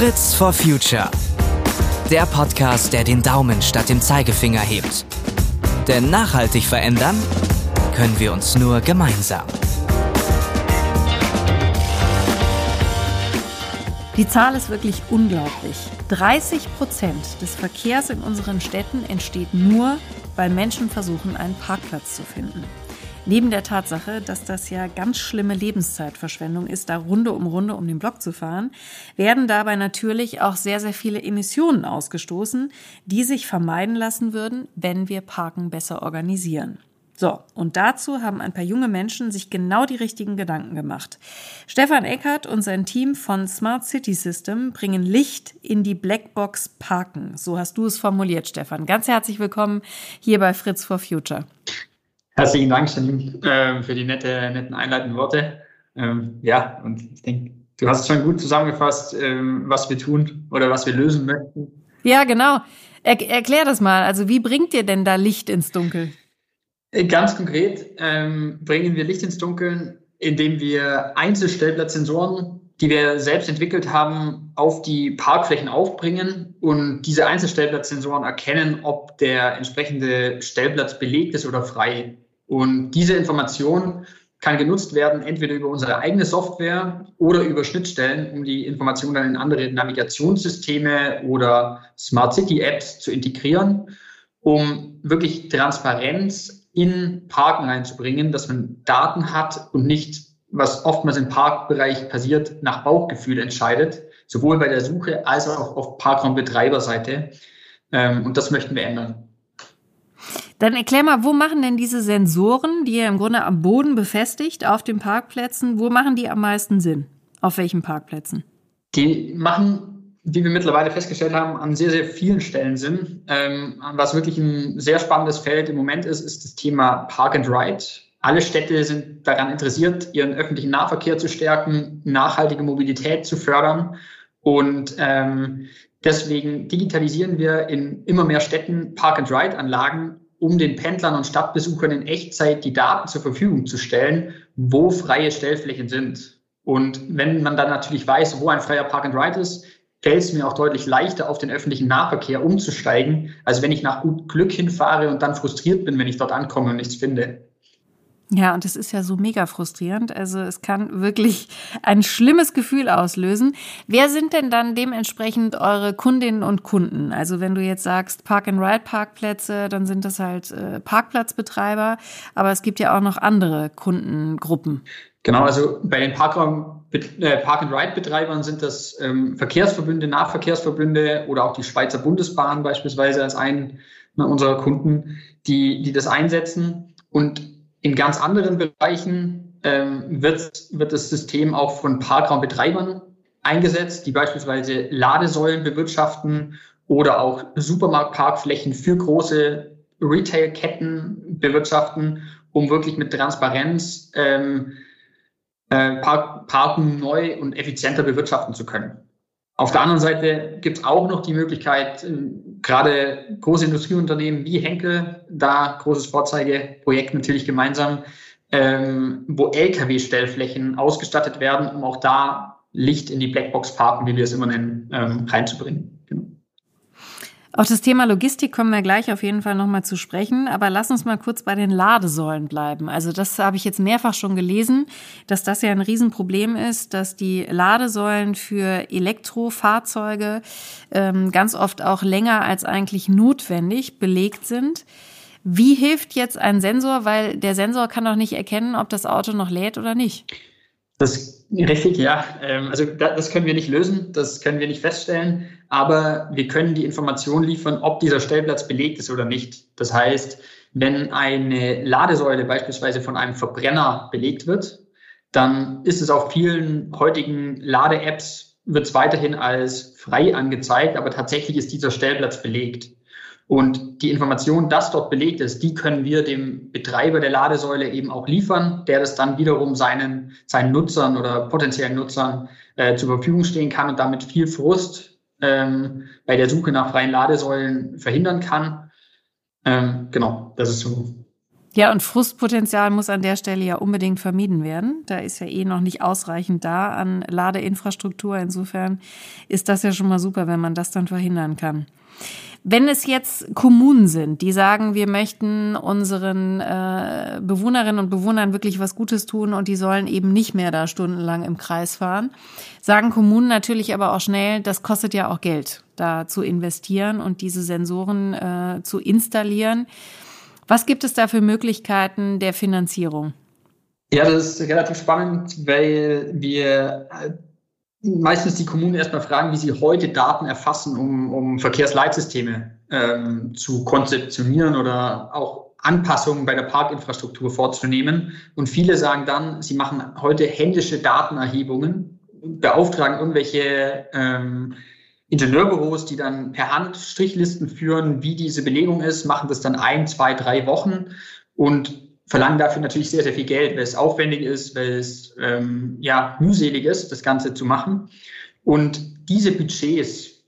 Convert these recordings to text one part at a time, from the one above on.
Fritz for Future. Der Podcast, der den Daumen statt dem Zeigefinger hebt. Denn nachhaltig verändern können wir uns nur gemeinsam. Die Zahl ist wirklich unglaublich. 30 Prozent des Verkehrs in unseren Städten entsteht nur, weil Menschen versuchen, einen Parkplatz zu finden. Neben der Tatsache, dass das ja ganz schlimme Lebenszeitverschwendung ist, da Runde um Runde um den Block zu fahren, werden dabei natürlich auch sehr, sehr viele Emissionen ausgestoßen, die sich vermeiden lassen würden, wenn wir Parken besser organisieren. So, und dazu haben ein paar junge Menschen sich genau die richtigen Gedanken gemacht. Stefan Eckert und sein Team von Smart City System bringen Licht in die Blackbox Parken. So hast du es formuliert, Stefan. Ganz herzlich willkommen hier bei Fritz for Future. Herzlichen Dank, Janine, äh, für die nette, netten einleitenden Worte. Ähm, ja, und ich denke, du hast schon gut zusammengefasst, ähm, was wir tun oder was wir lösen möchten. Ja, genau. Er, erklär das mal. Also, wie bringt ihr denn da Licht ins Dunkel? Äh, ganz konkret ähm, bringen wir Licht ins Dunkeln, indem wir Einzelstellplatzsensoren die wir selbst entwickelt haben, auf die Parkflächen aufbringen und diese Einzelstellplatzsensoren erkennen, ob der entsprechende Stellplatz belegt ist oder frei. Und diese Information kann genutzt werden, entweder über unsere eigene Software oder über Schnittstellen, um die Information dann in andere Navigationssysteme oder Smart City Apps zu integrieren, um wirklich Transparenz in Parken reinzubringen, dass man Daten hat und nicht was oftmals im Parkbereich passiert, nach Bauchgefühl entscheidet, sowohl bei der Suche als auch auf Parkraumbetreiberseite. Ähm, und das möchten wir ändern. Dann erklär mal, wo machen denn diese Sensoren, die ihr im Grunde am Boden befestigt, auf den Parkplätzen, wo machen die am meisten Sinn? Auf welchen Parkplätzen? Die machen, wie wir mittlerweile festgestellt haben, an sehr, sehr vielen Stellen Sinn. Ähm, was wirklich ein sehr spannendes Feld im Moment ist, ist das Thema Park and Ride. Alle Städte sind daran interessiert, ihren öffentlichen Nahverkehr zu stärken, nachhaltige Mobilität zu fördern. Und ähm, deswegen digitalisieren wir in immer mehr Städten Park-and-Ride-Anlagen, um den Pendlern und Stadtbesuchern in Echtzeit die Daten zur Verfügung zu stellen, wo freie Stellflächen sind. Und wenn man dann natürlich weiß, wo ein freier Park-and-Ride ist, fällt es mir auch deutlich leichter, auf den öffentlichen Nahverkehr umzusteigen, als wenn ich nach gut Glück hinfahre und dann frustriert bin, wenn ich dort ankomme und nichts finde. Ja, und das ist ja so mega frustrierend. Also es kann wirklich ein schlimmes Gefühl auslösen. Wer sind denn dann dementsprechend eure Kundinnen und Kunden? Also wenn du jetzt sagst Park-and-Ride-Parkplätze, dann sind das halt äh, Parkplatzbetreiber, aber es gibt ja auch noch andere Kundengruppen. Genau, also bei den äh, Park-and-Ride-Betreibern sind das ähm, Verkehrsverbünde, Nahverkehrsverbünde oder auch die Schweizer Bundesbahn beispielsweise als einen unserer Kunden, die, die das einsetzen. Und in ganz anderen Bereichen ähm, wird, wird das System auch von Parkraumbetreibern eingesetzt, die beispielsweise Ladesäulen bewirtschaften oder auch Supermarktparkflächen für große Retailketten bewirtschaften, um wirklich mit Transparenz ähm, äh, Park, Parken neu und effizienter bewirtschaften zu können. Auf der anderen Seite gibt es auch noch die Möglichkeit, äh, gerade große Industrieunternehmen wie Henkel, da großes Vorzeigeprojekt natürlich gemeinsam, ähm, wo Lkw-Stellflächen ausgestattet werden, um auch da Licht in die Blackbox-Parken, wie wir es immer nennen, ähm, reinzubringen. Auf das Thema Logistik kommen wir gleich auf jeden Fall nochmal zu sprechen, aber lass uns mal kurz bei den Ladesäulen bleiben. Also das habe ich jetzt mehrfach schon gelesen, dass das ja ein Riesenproblem ist, dass die Ladesäulen für Elektrofahrzeuge ähm, ganz oft auch länger als eigentlich notwendig belegt sind. Wie hilft jetzt ein Sensor? Weil der Sensor kann doch nicht erkennen, ob das Auto noch lädt oder nicht. Das richtig, ja. Ähm, also das können wir nicht lösen, das können wir nicht feststellen, aber wir können die Information liefern, ob dieser Stellplatz belegt ist oder nicht. Das heißt, wenn eine Ladesäule beispielsweise von einem Verbrenner belegt wird, dann ist es auf vielen heutigen Lade-Apps wird es weiterhin als frei angezeigt, aber tatsächlich ist dieser Stellplatz belegt. Und die Information, dass dort belegt ist, die können wir dem Betreiber der Ladesäule eben auch liefern, der das dann wiederum seinen, seinen Nutzern oder potenziellen Nutzern äh, zur Verfügung stehen kann und damit viel Frust ähm, bei der Suche nach freien Ladesäulen verhindern kann. Ähm, genau, das ist so Ja, und Frustpotenzial muss an der Stelle ja unbedingt vermieden werden. Da ist ja eh noch nicht ausreichend da an Ladeinfrastruktur. Insofern ist das ja schon mal super, wenn man das dann verhindern kann. Wenn es jetzt Kommunen sind, die sagen, wir möchten unseren äh, Bewohnerinnen und Bewohnern wirklich was Gutes tun und die sollen eben nicht mehr da stundenlang im Kreis fahren, sagen Kommunen natürlich aber auch schnell, das kostet ja auch Geld, da zu investieren und diese Sensoren äh, zu installieren. Was gibt es da für Möglichkeiten der Finanzierung? Ja, das ist relativ spannend, weil wir meistens die Kommunen erstmal fragen, wie sie heute Daten erfassen, um, um Verkehrsleitsysteme ähm, zu konzeptionieren oder auch Anpassungen bei der Parkinfrastruktur vorzunehmen. Und viele sagen dann, sie machen heute händische Datenerhebungen, beauftragen irgendwelche ähm, Ingenieurbüros, die dann per Hand Strichlisten führen, wie diese Belegung ist, machen das dann ein, zwei, drei Wochen und verlangen dafür natürlich sehr, sehr viel Geld, weil es aufwendig ist, weil es ähm, ja mühselig ist, das Ganze zu machen. Und diese Budgets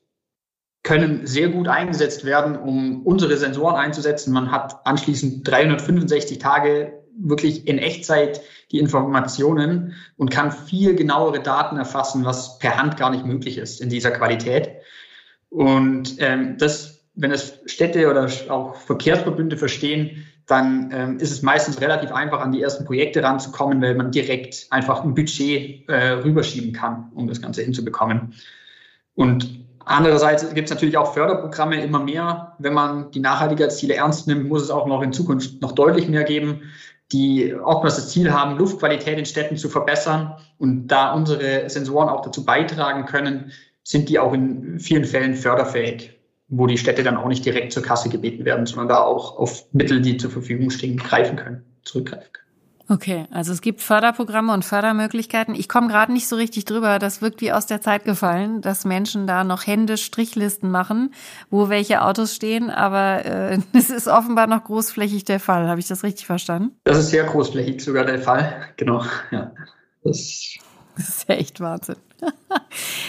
können sehr gut eingesetzt werden, um unsere Sensoren einzusetzen. Man hat anschließend 365 Tage wirklich in Echtzeit die Informationen und kann viel genauere Daten erfassen, was per Hand gar nicht möglich ist in dieser Qualität. Und ähm, das, wenn es Städte oder auch Verkehrsverbünde verstehen, dann ähm, ist es meistens relativ einfach, an die ersten Projekte ranzukommen, weil man direkt einfach ein Budget äh, rüberschieben kann, um das Ganze hinzubekommen. Und andererseits gibt es natürlich auch Förderprogramme immer mehr. Wenn man die Nachhaltigkeitsziele ernst nimmt, muss es auch noch in Zukunft noch deutlich mehr geben, die oftmals das Ziel haben, Luftqualität in Städten zu verbessern. Und da unsere Sensoren auch dazu beitragen können, sind die auch in vielen Fällen förderfähig wo die Städte dann auch nicht direkt zur Kasse gebeten werden, sondern da auch auf Mittel, die zur Verfügung stehen, greifen können, zurückgreifen können. Okay, also es gibt Förderprogramme und Fördermöglichkeiten. Ich komme gerade nicht so richtig drüber. Das wirkt wie aus der Zeit gefallen, dass Menschen da noch händisch Strichlisten machen, wo welche Autos stehen. Aber äh, es ist offenbar noch großflächig der Fall. Habe ich das richtig verstanden? Das ist sehr großflächig sogar der Fall. Genau. Ja. Das, das ist ja echt Wahnsinn.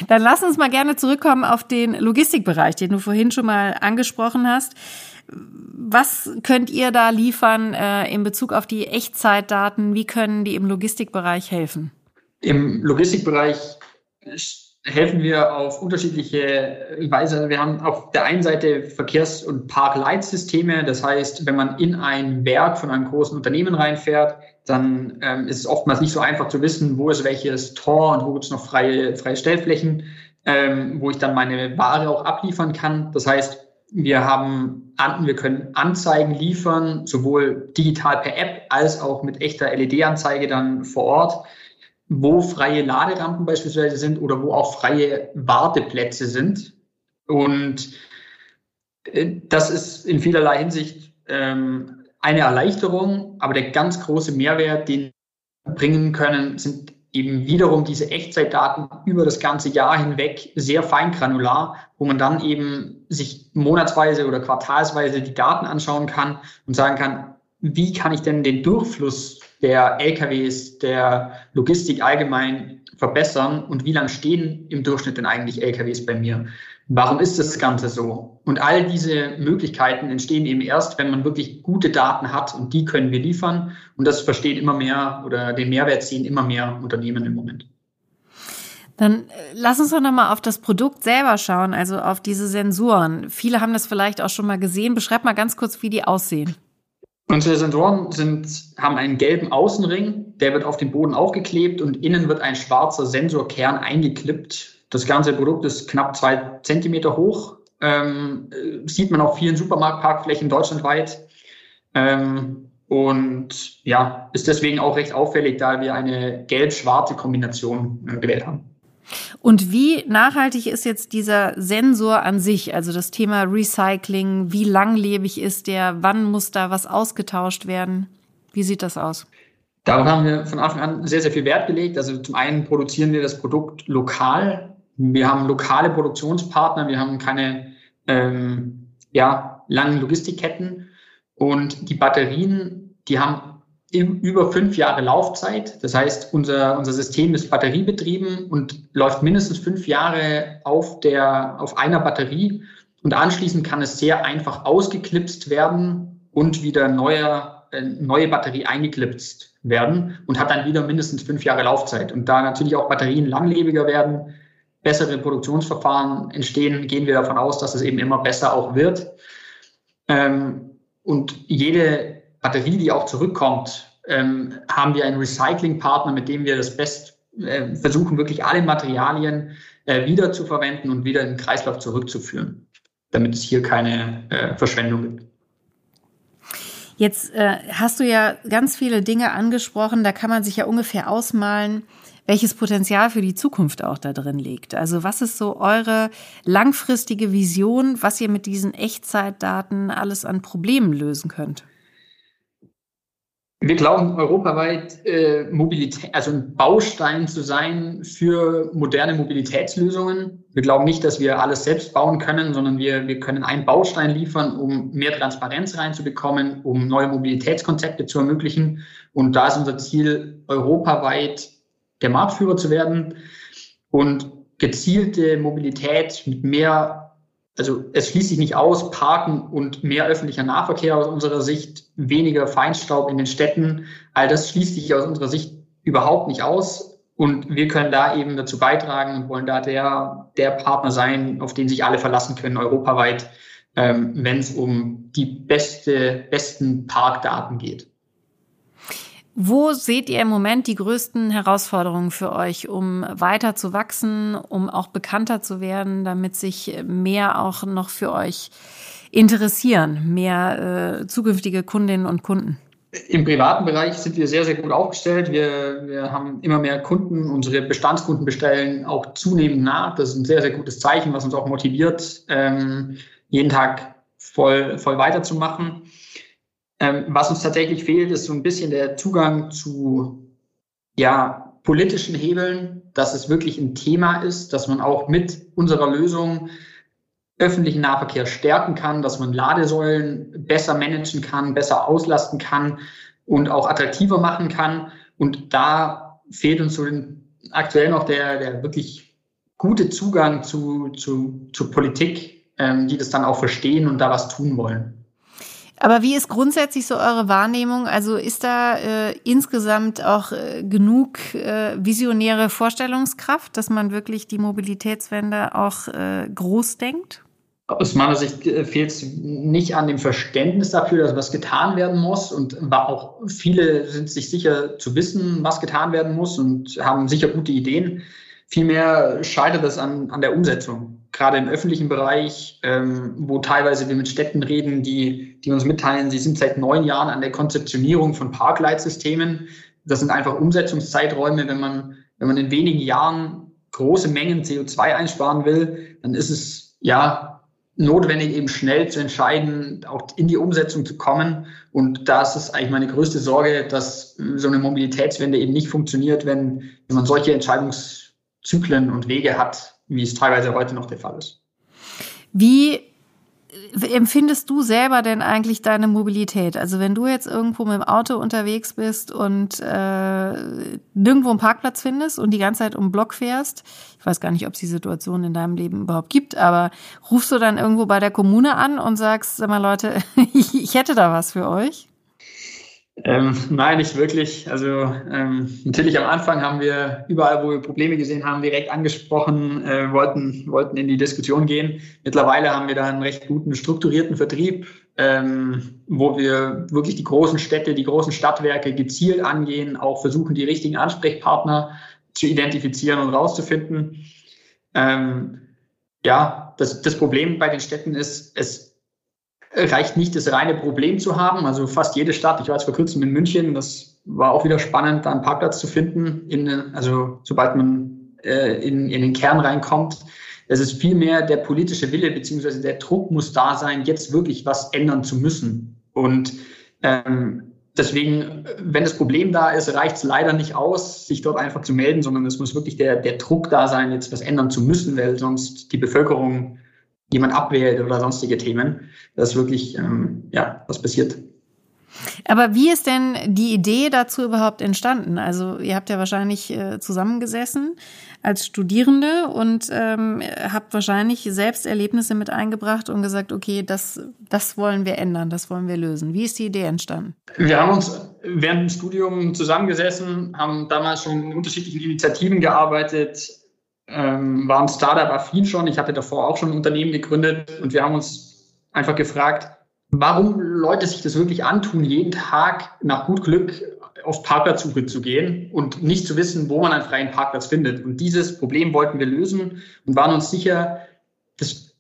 Dann lass uns mal gerne zurückkommen auf den Logistikbereich, den du vorhin schon mal angesprochen hast. Was könnt ihr da liefern äh, in Bezug auf die Echtzeitdaten? Wie können die im Logistikbereich helfen? Im Logistikbereich helfen wir auf unterschiedliche Weise. Wir haben auf der einen Seite Verkehrs- und Parkleitsysteme. Das heißt, wenn man in ein Werk von einem großen Unternehmen reinfährt, dann ähm, ist es oftmals nicht so einfach zu wissen, wo ist welches Tor und wo gibt es noch freie, freie Stellflächen, ähm, wo ich dann meine Ware auch abliefern kann. Das heißt, wir haben, wir können Anzeigen liefern, sowohl digital per App als auch mit echter LED-Anzeige dann vor Ort, wo freie Laderampen beispielsweise sind oder wo auch freie Warteplätze sind. Und äh, das ist in vielerlei Hinsicht ähm, eine Erleichterung, aber der ganz große Mehrwert, den wir bringen können, sind eben wiederum diese Echtzeitdaten über das ganze Jahr hinweg sehr feingranular, wo man dann eben sich monatsweise oder quartalsweise die Daten anschauen kann und sagen kann, wie kann ich denn den Durchfluss der LKWs, der Logistik allgemein verbessern und wie lange stehen im Durchschnitt denn eigentlich LKWs bei mir? Warum ist das Ganze so? Und all diese Möglichkeiten entstehen eben erst, wenn man wirklich gute Daten hat und die können wir liefern. Und das verstehen immer mehr oder den Mehrwert ziehen immer mehr Unternehmen im Moment. Dann äh, lass uns doch nochmal auf das Produkt selber schauen, also auf diese Sensoren. Viele haben das vielleicht auch schon mal gesehen. Beschreib mal ganz kurz, wie die aussehen. Unsere Sensoren sind, haben einen gelben Außenring, der wird auf den Boden aufgeklebt und innen wird ein schwarzer Sensorkern eingeklippt das ganze Produkt ist knapp zwei Zentimeter hoch. Ähm, sieht man auf vielen Supermarktparkflächen deutschlandweit. Ähm, und ja, ist deswegen auch recht auffällig, da wir eine gelb-schwarze Kombination äh, gewählt haben. Und wie nachhaltig ist jetzt dieser Sensor an sich? Also das Thema Recycling, wie langlebig ist der? Wann muss da was ausgetauscht werden? Wie sieht das aus? Darauf haben wir von Anfang an sehr, sehr viel Wert gelegt. Also zum einen produzieren wir das Produkt lokal wir haben lokale Produktionspartner, wir haben keine ähm, ja, langen Logistikketten und die Batterien, die haben über fünf Jahre Laufzeit. Das heißt, unser, unser System ist batteriebetrieben und läuft mindestens fünf Jahre auf, der, auf einer Batterie. Und anschließend kann es sehr einfach ausgeklipst werden und wieder neuer äh, neue Batterie eingeklipst werden und hat dann wieder mindestens fünf Jahre Laufzeit. Und da natürlich auch Batterien langlebiger werden, bessere Produktionsverfahren entstehen, gehen wir davon aus, dass es eben immer besser auch wird. Ähm, und jede Batterie, die auch zurückkommt, ähm, haben wir einen Recyclingpartner, mit dem wir das Best äh, versuchen, wirklich alle Materialien äh, wieder zu verwenden und wieder in den Kreislauf zurückzuführen, damit es hier keine äh, Verschwendung gibt. Jetzt äh, hast du ja ganz viele Dinge angesprochen, da kann man sich ja ungefähr ausmalen, welches Potenzial für die Zukunft auch da drin liegt. Also was ist so eure langfristige Vision, was ihr mit diesen Echtzeitdaten alles an Problemen lösen könnt? Wir glauben europaweit äh, Mobilität, also ein Baustein zu sein für moderne Mobilitätslösungen. Wir glauben nicht, dass wir alles selbst bauen können, sondern wir, wir können einen Baustein liefern, um mehr Transparenz reinzubekommen, um neue Mobilitätskonzepte zu ermöglichen. Und da ist unser Ziel, europaweit der Marktführer zu werden und gezielte Mobilität mit mehr also es schließt sich nicht aus, Parken und mehr öffentlicher Nahverkehr aus unserer Sicht, weniger Feinstaub in den Städten, all das schließt sich aus unserer Sicht überhaupt nicht aus. Und wir können da eben dazu beitragen und wollen da der, der Partner sein, auf den sich alle verlassen können, europaweit, ähm, wenn es um die beste, besten Parkdaten geht. Wo seht ihr im Moment die größten Herausforderungen für euch, um weiter zu wachsen, um auch bekannter zu werden, damit sich mehr auch noch für euch interessieren, mehr äh, zukünftige Kundinnen und Kunden? Im privaten Bereich sind wir sehr, sehr gut aufgestellt. Wir, wir haben immer mehr Kunden. Unsere Bestandskunden bestellen auch zunehmend nach. Das ist ein sehr, sehr gutes Zeichen, was uns auch motiviert, ähm, jeden Tag voll, voll weiterzumachen. Ähm, was uns tatsächlich fehlt, ist so ein bisschen der Zugang zu ja, politischen Hebeln, dass es wirklich ein Thema ist, dass man auch mit unserer Lösung öffentlichen Nahverkehr stärken kann, dass man Ladesäulen besser managen kann, besser auslasten kann und auch attraktiver machen kann. Und da fehlt uns so aktuell noch der, der wirklich gute Zugang zu, zu, zu Politik, ähm, die das dann auch verstehen und da was tun wollen. Aber wie ist grundsätzlich so eure Wahrnehmung? Also ist da äh, insgesamt auch äh, genug äh, visionäre Vorstellungskraft, dass man wirklich die Mobilitätswende auch äh, groß denkt? Aus meiner Sicht äh, fehlt es nicht an dem Verständnis dafür, dass was getan werden muss. Und auch viele sind sich sicher zu wissen, was getan werden muss und haben sicher gute Ideen. Vielmehr scheitert es an, an der Umsetzung gerade im öffentlichen Bereich, ähm, wo teilweise wir mit Städten reden, die, die uns mitteilen, sie sind seit neun Jahren an der Konzeptionierung von Parkleitsystemen. Das sind einfach Umsetzungszeiträume. Wenn man, wenn man in wenigen Jahren große Mengen CO2 einsparen will, dann ist es ja notwendig, eben schnell zu entscheiden, auch in die Umsetzung zu kommen. Und das ist eigentlich meine größte Sorge, dass so eine Mobilitätswende eben nicht funktioniert, wenn, wenn man solche Entscheidungszyklen und Wege hat, wie es teilweise heute noch der Fall ist. Wie empfindest du selber denn eigentlich deine Mobilität? Also wenn du jetzt irgendwo mit dem Auto unterwegs bist und äh, nirgendwo einen Parkplatz findest und die ganze Zeit um den Block fährst, ich weiß gar nicht, ob es die Situation in deinem Leben überhaupt gibt, aber rufst du dann irgendwo bei der Kommune an und sagst, sag mal Leute, ich hätte da was für euch? Ähm, nein, nicht wirklich. Also ähm, natürlich am Anfang haben wir überall, wo wir Probleme gesehen haben, direkt angesprochen, äh, wollten, wollten in die Diskussion gehen. Mittlerweile haben wir da einen recht guten strukturierten Vertrieb, ähm, wo wir wirklich die großen Städte, die großen Stadtwerke gezielt angehen, auch versuchen, die richtigen Ansprechpartner zu identifizieren und rauszufinden. Ähm, ja, das, das Problem bei den Städten ist, es reicht nicht, das reine Problem zu haben. Also fast jede Stadt, ich war jetzt vor kurzem in München, das war auch wieder spannend, da einen Parkplatz zu finden, in, also sobald man äh, in, in den Kern reinkommt. Es ist vielmehr der politische Wille beziehungsweise der Druck muss da sein, jetzt wirklich was ändern zu müssen. Und ähm, deswegen, wenn das Problem da ist, reicht es leider nicht aus, sich dort einfach zu melden, sondern es muss wirklich der, der Druck da sein, jetzt was ändern zu müssen, weil sonst die Bevölkerung jemand abwählt oder sonstige Themen, dass wirklich ähm, ja, was passiert. Aber wie ist denn die Idee dazu überhaupt entstanden? Also ihr habt ja wahrscheinlich äh, zusammengesessen als Studierende und ähm, habt wahrscheinlich selbst Erlebnisse mit eingebracht und gesagt, okay, das, das wollen wir ändern, das wollen wir lösen. Wie ist die Idee entstanden? Wir haben uns während dem Studium zusammengesessen, haben damals schon in unterschiedlichen Initiativen gearbeitet, ähm, waren Startup-affin schon. Ich hatte davor auch schon ein Unternehmen gegründet und wir haben uns einfach gefragt, warum Leute sich das wirklich antun, jeden Tag nach gut Glück auf Parkplatzsuche zu gehen und nicht zu wissen, wo man einen freien Parkplatz findet. Und dieses Problem wollten wir lösen und waren uns sicher, dass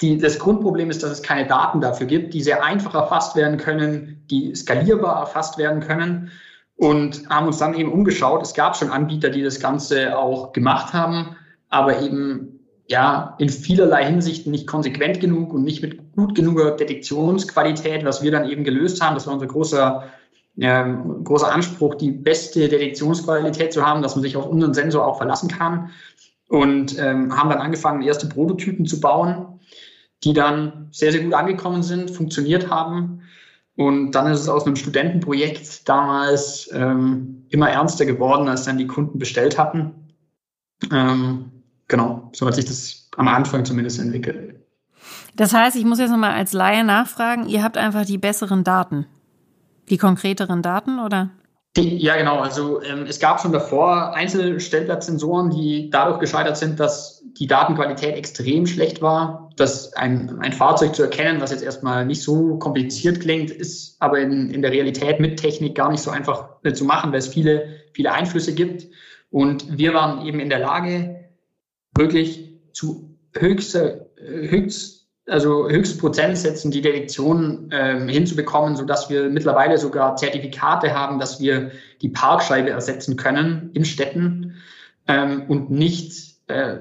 die, das Grundproblem ist, dass es keine Daten dafür gibt, die sehr einfach erfasst werden können, die skalierbar erfasst werden können und haben uns dann eben umgeschaut. Es gab schon Anbieter, die das Ganze auch gemacht haben, aber eben ja in vielerlei Hinsicht nicht konsequent genug und nicht mit gut genuger Detektionsqualität, was wir dann eben gelöst haben. Das war unser großer äh, großer Anspruch, die beste Detektionsqualität zu haben, dass man sich auf unseren Sensor auch verlassen kann. Und ähm, haben dann angefangen, erste Prototypen zu bauen, die dann sehr, sehr gut angekommen sind, funktioniert haben. Und dann ist es aus einem Studentenprojekt damals ähm, immer ernster geworden, als dann die Kunden bestellt hatten. Ähm, genau, so hat sich das am Anfang zumindest entwickelt. Das heißt, ich muss jetzt nochmal als Laie nachfragen, ihr habt einfach die besseren Daten. Die konkreteren Daten oder? Die, ja, genau. Also ähm, es gab schon davor Einzelstellplatzsensoren, die dadurch gescheitert sind, dass die Datenqualität extrem schlecht war. Dass ein, ein Fahrzeug zu erkennen, was jetzt erstmal nicht so kompliziert klingt, ist aber in, in der Realität mit Technik gar nicht so einfach äh, zu machen, weil es viele, viele Einflüsse gibt. Und wir waren eben in der Lage, wirklich zu höchster, äh, höchst also Höchstprozentsätzen die Detektion ähm, hinzubekommen, sodass wir mittlerweile sogar Zertifikate haben, dass wir die Parkscheibe ersetzen können in Städten ähm, und nicht äh,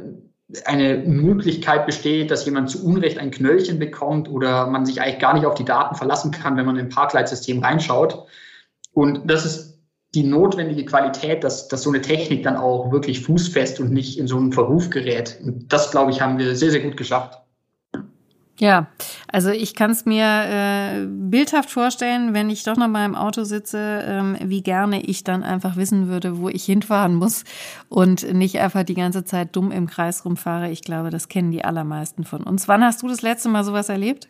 eine Möglichkeit besteht, dass jemand zu Unrecht ein Knöllchen bekommt oder man sich eigentlich gar nicht auf die Daten verlassen kann, wenn man im Parkleitsystem reinschaut. Und das ist die notwendige Qualität, dass, dass so eine Technik dann auch wirklich fußfest und nicht in so einen Verruf gerät. Und das, glaube ich, haben wir sehr, sehr gut geschafft. Ja, also ich kann es mir äh, bildhaft vorstellen, wenn ich doch noch mal im Auto sitze, ähm, wie gerne ich dann einfach wissen würde, wo ich hinfahren muss und nicht einfach die ganze Zeit dumm im Kreis rumfahre. Ich glaube, das kennen die allermeisten von uns. Wann hast du das letzte Mal sowas erlebt?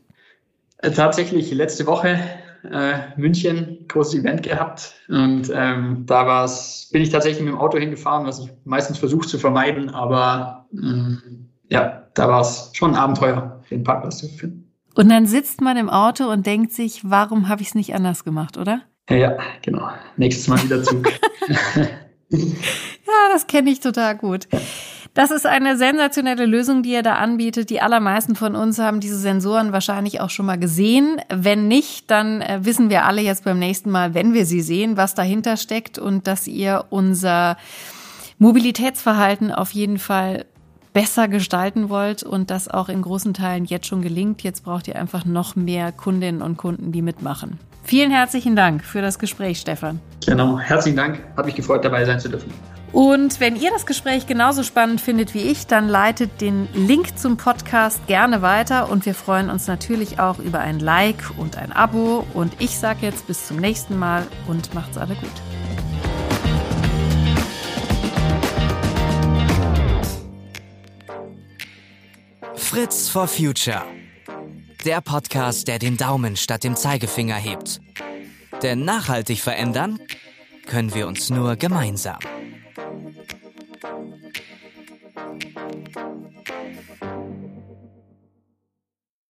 Äh, tatsächlich letzte Woche äh, München großes Event gehabt und ähm, da war's, bin ich tatsächlich mit dem Auto hingefahren, was ich meistens versuche zu vermeiden, aber ähm, ja, da war es schon ein Abenteuer, den Parkplatz zu finden. Und dann sitzt man im Auto und denkt sich, warum habe ich es nicht anders gemacht, oder? Ja, ja, genau. Nächstes Mal wieder Zug. ja, das kenne ich total gut. Das ist eine sensationelle Lösung, die er da anbietet. Die allermeisten von uns haben diese Sensoren wahrscheinlich auch schon mal gesehen. Wenn nicht, dann äh, wissen wir alle jetzt beim nächsten Mal, wenn wir sie sehen, was dahinter steckt und dass ihr unser Mobilitätsverhalten auf jeden Fall besser gestalten wollt und das auch in großen Teilen jetzt schon gelingt. Jetzt braucht ihr einfach noch mehr Kundinnen und Kunden, die mitmachen. Vielen herzlichen Dank für das Gespräch, Stefan. Genau, herzlichen Dank. Hat mich gefreut, dabei sein zu dürfen. Und wenn ihr das Gespräch genauso spannend findet wie ich, dann leitet den Link zum Podcast gerne weiter und wir freuen uns natürlich auch über ein Like und ein Abo. Und ich sage jetzt bis zum nächsten Mal und macht's alle gut. Fritz for Future. Der Podcast, der den Daumen statt dem Zeigefinger hebt. Denn nachhaltig verändern können wir uns nur gemeinsam.